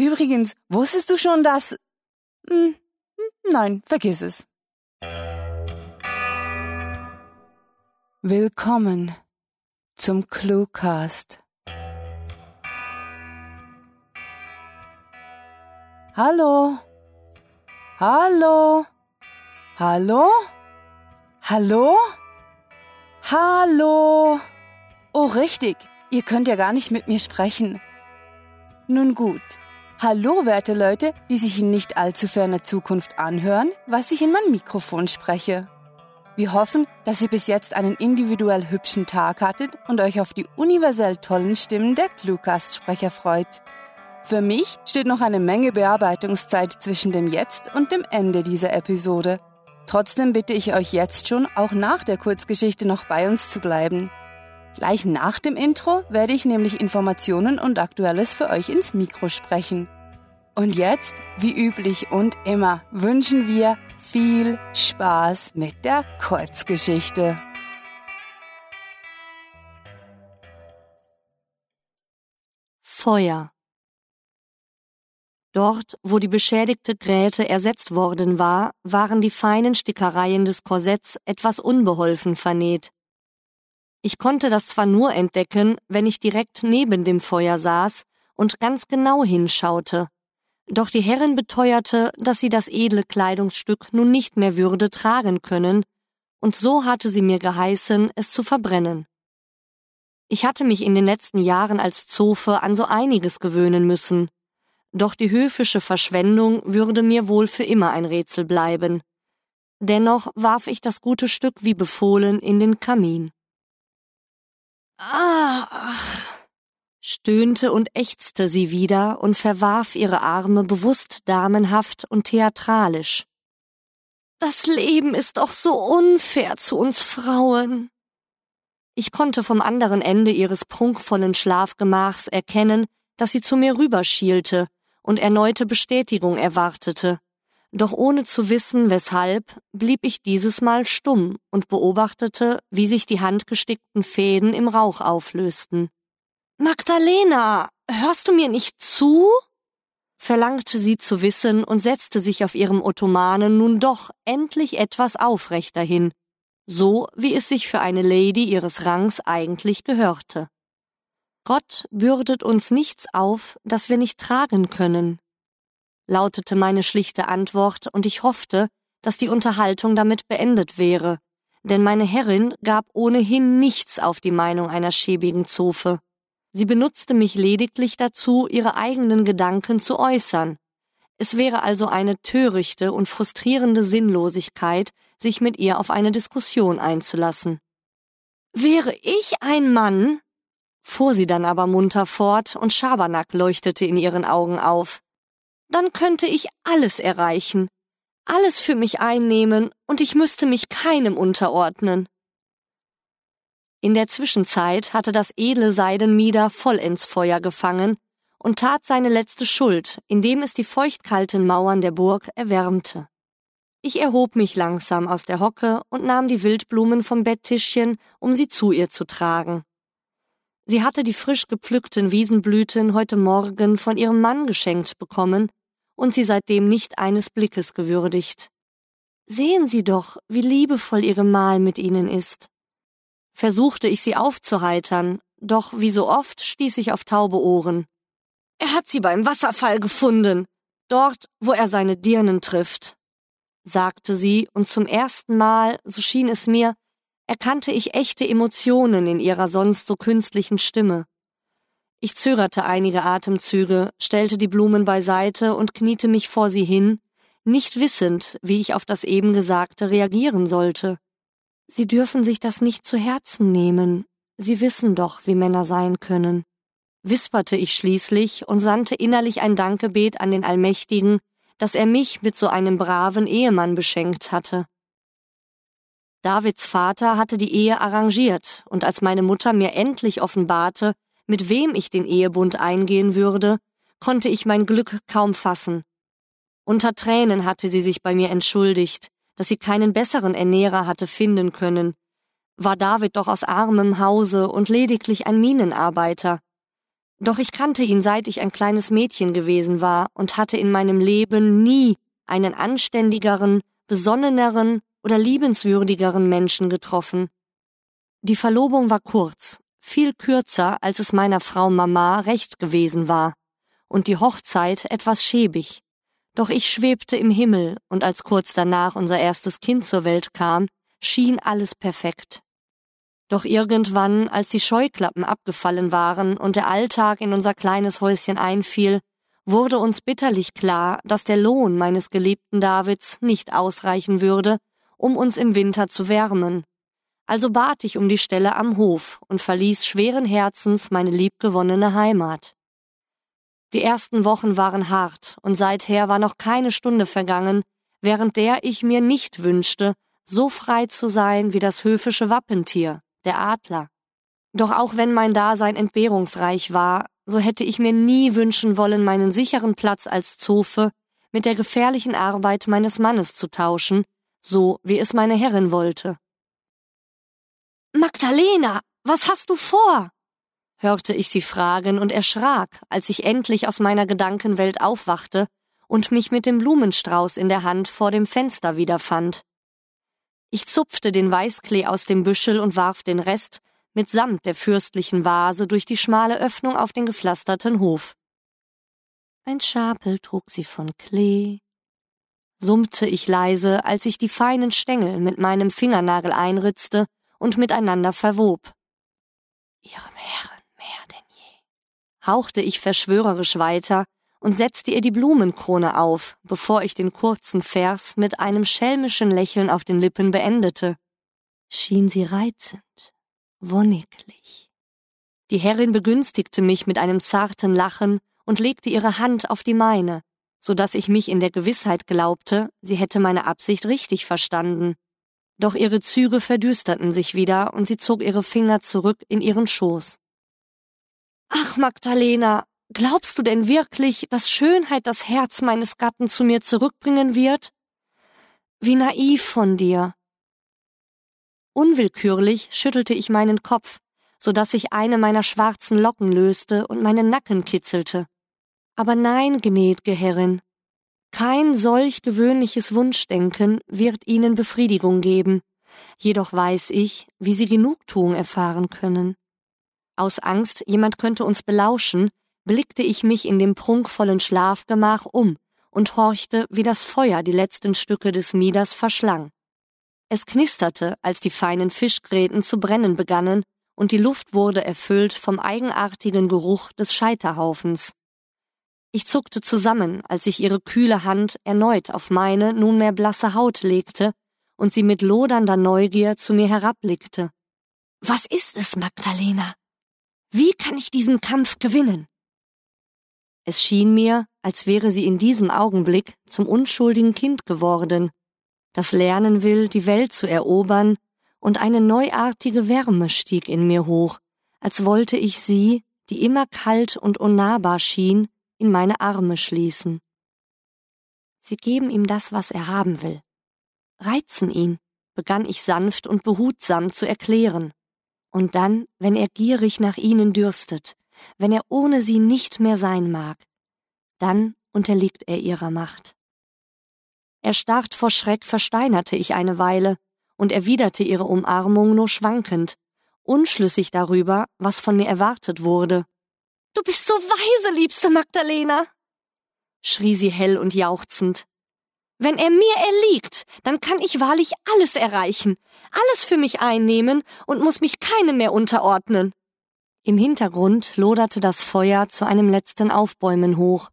Übrigens, wusstest du schon, dass... Hm, nein, vergiss es. Willkommen zum Cluecast. Hallo? Hallo? Hallo? Hallo? Hallo? Oh, richtig. Ihr könnt ja gar nicht mit mir sprechen. Nun gut. Hallo, werte Leute, die sich in nicht allzu ferner Zukunft anhören, was ich in mein Mikrofon spreche. Wir hoffen, dass ihr bis jetzt einen individuell hübschen Tag hattet und euch auf die universell tollen Stimmen der Cluecast-Sprecher freut. Für mich steht noch eine Menge Bearbeitungszeit zwischen dem Jetzt und dem Ende dieser Episode. Trotzdem bitte ich euch jetzt schon, auch nach der Kurzgeschichte noch bei uns zu bleiben. Gleich nach dem Intro werde ich nämlich Informationen und Aktuelles für euch ins Mikro sprechen. Und jetzt, wie üblich und immer, wünschen wir viel Spaß mit der Kurzgeschichte. Feuer Dort, wo die beschädigte Gräte ersetzt worden war, waren die feinen Stickereien des Korsetts etwas unbeholfen vernäht. Ich konnte das zwar nur entdecken, wenn ich direkt neben dem Feuer saß und ganz genau hinschaute. Doch die Herrin beteuerte, dass sie das edle Kleidungsstück nun nicht mehr würde tragen können, und so hatte sie mir geheißen, es zu verbrennen. Ich hatte mich in den letzten Jahren als Zofe an so einiges gewöhnen müssen, doch die höfische Verschwendung würde mir wohl für immer ein Rätsel bleiben. Dennoch warf ich das gute Stück wie befohlen in den Kamin. Ach, stöhnte und ächzte sie wieder und verwarf ihre Arme bewusst damenhaft und theatralisch. Das Leben ist doch so unfair zu uns Frauen. Ich konnte vom anderen Ende ihres prunkvollen Schlafgemachs erkennen, dass sie zu mir rüberschielte und erneute Bestätigung erwartete. Doch ohne zu wissen, weshalb, blieb ich dieses Mal stumm und beobachtete, wie sich die handgestickten Fäden im Rauch auflösten. Magdalena, hörst du mir nicht zu? verlangte sie zu wissen und setzte sich auf ihrem Ottomanen nun doch endlich etwas aufrechter hin, so wie es sich für eine Lady ihres Rangs eigentlich gehörte. Gott bürdet uns nichts auf, das wir nicht tragen können, lautete meine schlichte Antwort, und ich hoffte, dass die Unterhaltung damit beendet wäre, denn meine Herrin gab ohnehin nichts auf die Meinung einer schäbigen Zofe. Sie benutzte mich lediglich dazu, ihre eigenen Gedanken zu äußern. Es wäre also eine törichte und frustrierende Sinnlosigkeit, sich mit ihr auf eine Diskussion einzulassen. Wäre ich ein Mann, fuhr sie dann aber munter fort und Schabernack leuchtete in ihren Augen auf dann könnte ich alles erreichen, alles für mich einnehmen und ich müsste mich keinem unterordnen. In der Zwischenzeit hatte das edle Seidenmieder vollends Feuer gefangen und tat seine letzte Schuld, indem es die feuchtkalten Mauern der Burg erwärmte. Ich erhob mich langsam aus der Hocke und nahm die Wildblumen vom Betttischchen, um sie zu ihr zu tragen. Sie hatte die frisch gepflückten Wiesenblüten heute Morgen von ihrem Mann geschenkt bekommen und sie seitdem nicht eines Blickes gewürdigt. Sehen Sie doch, wie liebevoll Ihre Mahl mit Ihnen ist. Versuchte ich sie aufzuheitern, doch wie so oft stieß ich auf taube Ohren. Er hat sie beim Wasserfall gefunden, dort, wo er seine Dirnen trifft, sagte sie, und zum ersten Mal, so schien es mir, erkannte ich echte Emotionen in ihrer sonst so künstlichen Stimme. Ich zögerte einige Atemzüge, stellte die Blumen beiseite und kniete mich vor sie hin, nicht wissend, wie ich auf das eben Gesagte reagieren sollte. Sie dürfen sich das nicht zu Herzen nehmen. Sie wissen doch, wie Männer sein können. Wisperte ich schließlich und sandte innerlich ein Dankgebet an den Allmächtigen, dass er mich mit so einem braven Ehemann beschenkt hatte. Davids Vater hatte die Ehe arrangiert, und als meine Mutter mir endlich offenbarte, mit wem ich den Ehebund eingehen würde, konnte ich mein Glück kaum fassen. Unter Tränen hatte sie sich bei mir entschuldigt, dass sie keinen besseren Ernährer hatte finden können. War David doch aus armem Hause und lediglich ein Minenarbeiter. Doch ich kannte ihn seit ich ein kleines Mädchen gewesen war und hatte in meinem Leben nie einen anständigeren, besonneneren oder liebenswürdigeren Menschen getroffen. Die Verlobung war kurz, viel kürzer, als es meiner Frau Mama recht gewesen war, und die Hochzeit etwas schäbig. Doch ich schwebte im Himmel, und als kurz danach unser erstes Kind zur Welt kam, schien alles perfekt. Doch irgendwann, als die Scheuklappen abgefallen waren und der Alltag in unser kleines Häuschen einfiel, wurde uns bitterlich klar, dass der Lohn meines geliebten Davids nicht ausreichen würde, um uns im Winter zu wärmen. Also bat ich um die Stelle am Hof und verließ schweren Herzens meine liebgewonnene Heimat. Die ersten Wochen waren hart und seither war noch keine Stunde vergangen, während der ich mir nicht wünschte, so frei zu sein wie das höfische Wappentier, der Adler. Doch auch wenn mein Dasein entbehrungsreich war, so hätte ich mir nie wünschen wollen, meinen sicheren Platz als Zofe mit der gefährlichen Arbeit meines Mannes zu tauschen, so wie es meine Herrin wollte. Magdalena, was hast du vor? hörte ich sie fragen und erschrak, als ich endlich aus meiner Gedankenwelt aufwachte und mich mit dem Blumenstrauß in der Hand vor dem Fenster wiederfand. Ich zupfte den Weißklee aus dem Büschel und warf den Rest, mitsamt der fürstlichen Vase, durch die schmale Öffnung auf den gepflasterten Hof. Ein Schapel trug sie von Klee, summte ich leise, als ich die feinen Stängel mit meinem Fingernagel einritzte und miteinander verwob. Ihrem Herren mehr denn je, hauchte ich verschwörerisch weiter und setzte ihr die Blumenkrone auf, bevor ich den kurzen Vers mit einem schelmischen Lächeln auf den Lippen beendete. Schien sie reizend, wonniglich. Die Herrin begünstigte mich mit einem zarten Lachen und legte ihre Hand auf die meine, so dass ich mich in der Gewissheit glaubte, sie hätte meine Absicht richtig verstanden. Doch ihre Züge verdüsterten sich wieder und sie zog ihre Finger zurück in ihren Schoß. Ach, Magdalena, glaubst du denn wirklich, dass Schönheit das Herz meines Gatten zu mir zurückbringen wird? Wie naiv von dir. Unwillkürlich schüttelte ich meinen Kopf, so dass sich eine meiner schwarzen Locken löste und meinen Nacken kitzelte. Aber nein, gnäd'ge Herrin, kein solch gewöhnliches Wunschdenken wird ihnen Befriedigung geben, jedoch weiß ich, wie sie Genugtuung erfahren können. Aus Angst, jemand könnte uns belauschen, blickte ich mich in dem prunkvollen Schlafgemach um und horchte, wie das Feuer die letzten Stücke des Mieders verschlang. Es knisterte, als die feinen Fischgräten zu brennen begannen, und die Luft wurde erfüllt vom eigenartigen Geruch des Scheiterhaufens. Ich zuckte zusammen, als ich ihre kühle Hand erneut auf meine nunmehr blasse Haut legte und sie mit lodernder Neugier zu mir herabblickte. Was ist es, Magdalena? Wie kann ich diesen Kampf gewinnen? Es schien mir, als wäre sie in diesem Augenblick zum unschuldigen Kind geworden, das lernen will, die Welt zu erobern, und eine neuartige Wärme stieg in mir hoch, als wollte ich sie, die immer kalt und unnahbar schien, in meine Arme schließen. Sie geben ihm das, was er haben will. Reizen ihn, begann ich sanft und behutsam zu erklären. Und dann, wenn er gierig nach ihnen dürstet, wenn er ohne sie nicht mehr sein mag, dann unterliegt er ihrer Macht. Erstarrt vor Schreck versteinerte ich eine Weile und erwiderte ihre Umarmung nur schwankend, unschlüssig darüber, was von mir erwartet wurde. Du bist so weise, liebste Magdalena, schrie sie hell und jauchzend. Wenn er mir erliegt, dann kann ich wahrlich alles erreichen, alles für mich einnehmen und muss mich keinem mehr unterordnen. Im Hintergrund loderte das Feuer zu einem letzten Aufbäumen hoch,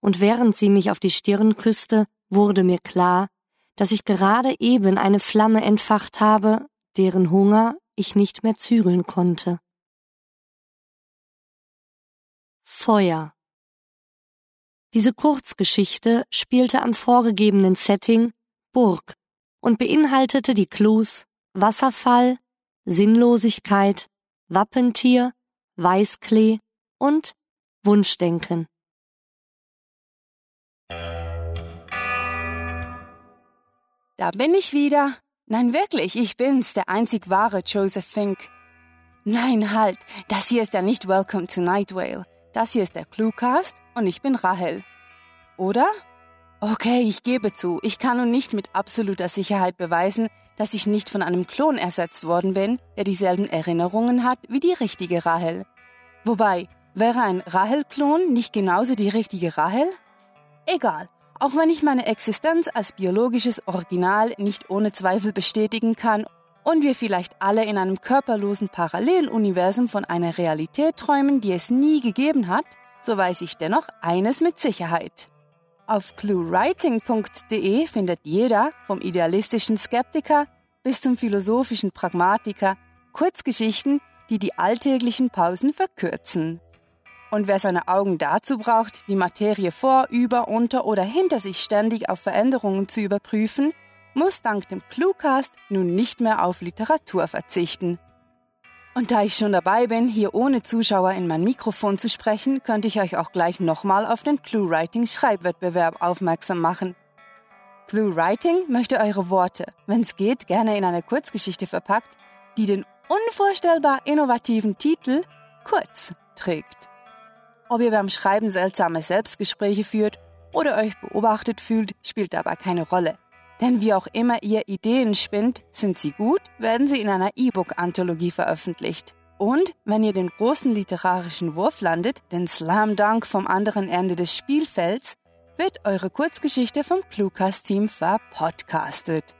und während sie mich auf die Stirn küsste, wurde mir klar, dass ich gerade eben eine Flamme entfacht habe, deren Hunger ich nicht mehr zügeln konnte. Feuer diese Kurzgeschichte spielte am vorgegebenen Setting Burg und beinhaltete die Clues Wasserfall, Sinnlosigkeit, Wappentier, Weißklee und Wunschdenken. Da bin ich wieder. Nein, wirklich, ich bin's, der einzig wahre Joseph Fink. Nein, halt, das hier ist ja nicht Welcome to Night Vale. Das hier ist der Cluecast und ich bin Rahel. Oder? Okay, ich gebe zu, ich kann nun nicht mit absoluter Sicherheit beweisen, dass ich nicht von einem Klon ersetzt worden bin, der dieselben Erinnerungen hat wie die richtige Rahel. Wobei, wäre ein Rahel-Klon nicht genauso die richtige Rahel? Egal, auch wenn ich meine Existenz als biologisches Original nicht ohne Zweifel bestätigen kann und wir vielleicht alle in einem körperlosen Paralleluniversum von einer Realität träumen, die es nie gegeben hat, so weiß ich dennoch eines mit Sicherheit. Auf cluewriting.de findet jeder, vom idealistischen Skeptiker bis zum philosophischen Pragmatiker, Kurzgeschichten, die die alltäglichen Pausen verkürzen. Und wer seine Augen dazu braucht, die Materie vor, über, unter oder hinter sich ständig auf Veränderungen zu überprüfen, muss dank dem Cluecast nun nicht mehr auf Literatur verzichten. Und da ich schon dabei bin, hier ohne Zuschauer in mein Mikrofon zu sprechen, könnte ich euch auch gleich nochmal auf den ClueWriting Schreibwettbewerb aufmerksam machen. ClueWriting möchte eure Worte, wenn es geht, gerne in eine Kurzgeschichte verpackt, die den unvorstellbar innovativen Titel Kurz trägt. Ob ihr beim Schreiben seltsame Selbstgespräche führt oder euch beobachtet fühlt, spielt dabei keine Rolle. Denn wie auch immer ihr Ideen spinnt, sind sie gut, werden sie in einer E-Book-Anthologie veröffentlicht. Und wenn ihr den großen literarischen Wurf landet, den Slam Dunk vom anderen Ende des Spielfelds, wird eure Kurzgeschichte vom Cluecast-Team verpodcastet.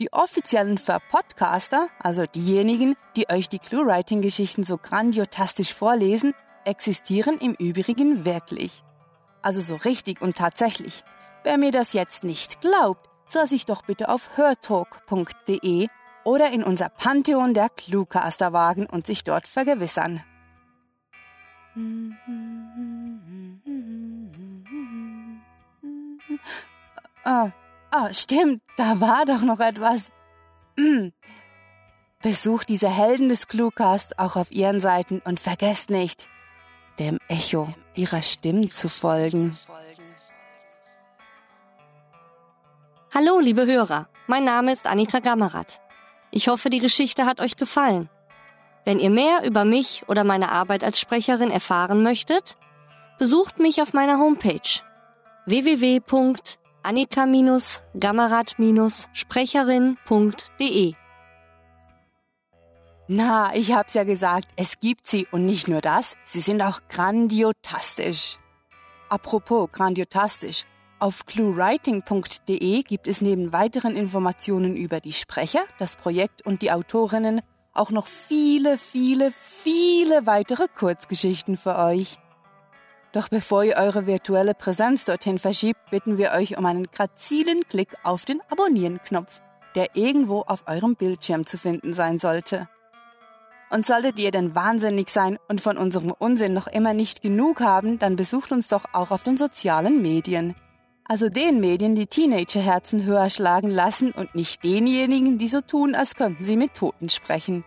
Die offiziellen Verpodcaster, also diejenigen, die euch die Clue-Writing-Geschichten so grandiotastisch vorlesen, existieren im Übrigen wirklich. Also so richtig und tatsächlich. Wer mir das jetzt nicht glaubt, soll sich doch bitte auf hörtalk.de oder in unser Pantheon der Cluecaster wagen und sich dort vergewissern. Ah, ah, stimmt, da war doch noch etwas. Besucht diese Helden des Cluecast auch auf ihren Seiten und vergesst nicht, dem Echo ihrer Stimmen zu folgen. Hallo, liebe Hörer. Mein Name ist Annika Gammerath. Ich hoffe, die Geschichte hat euch gefallen. Wenn ihr mehr über mich oder meine Arbeit als Sprecherin erfahren möchtet, besucht mich auf meiner Homepage www.annika-gammerath-sprecherin.de. Na, ich hab's ja gesagt, es gibt sie und nicht nur das, sie sind auch grandiotastisch. Apropos grandiotastisch, auf cluewriting.de gibt es neben weiteren Informationen über die Sprecher, das Projekt und die Autorinnen auch noch viele, viele, viele weitere Kurzgeschichten für euch. Doch bevor ihr eure virtuelle Präsenz dorthin verschiebt, bitten wir euch um einen grazilen Klick auf den Abonnieren-Knopf, der irgendwo auf eurem Bildschirm zu finden sein sollte. Und solltet ihr denn wahnsinnig sein und von unserem Unsinn noch immer nicht genug haben, dann besucht uns doch auch auf den sozialen Medien also den Medien, die Teenagerherzen höher schlagen lassen und nicht denjenigen, die so tun, als könnten sie mit Toten sprechen.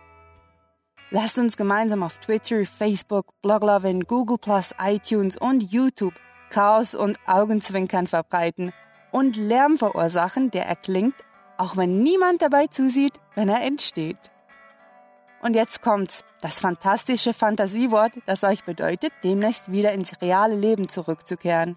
Lasst uns gemeinsam auf Twitter, Facebook, Bloglovin, Google+, iTunes und YouTube Chaos und Augenzwinkern verbreiten und Lärm verursachen, der erklingt, auch wenn niemand dabei zusieht, wenn er entsteht. Und jetzt kommt's, das fantastische Fantasiewort, das euch bedeutet, demnächst wieder ins reale Leben zurückzukehren.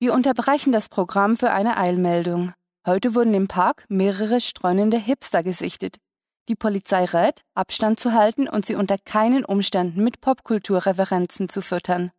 Wir unterbrechen das Programm für eine Eilmeldung. Heute wurden im Park mehrere streunende Hipster gesichtet. Die Polizei rät, Abstand zu halten und sie unter keinen Umständen mit Popkulturreferenzen zu füttern.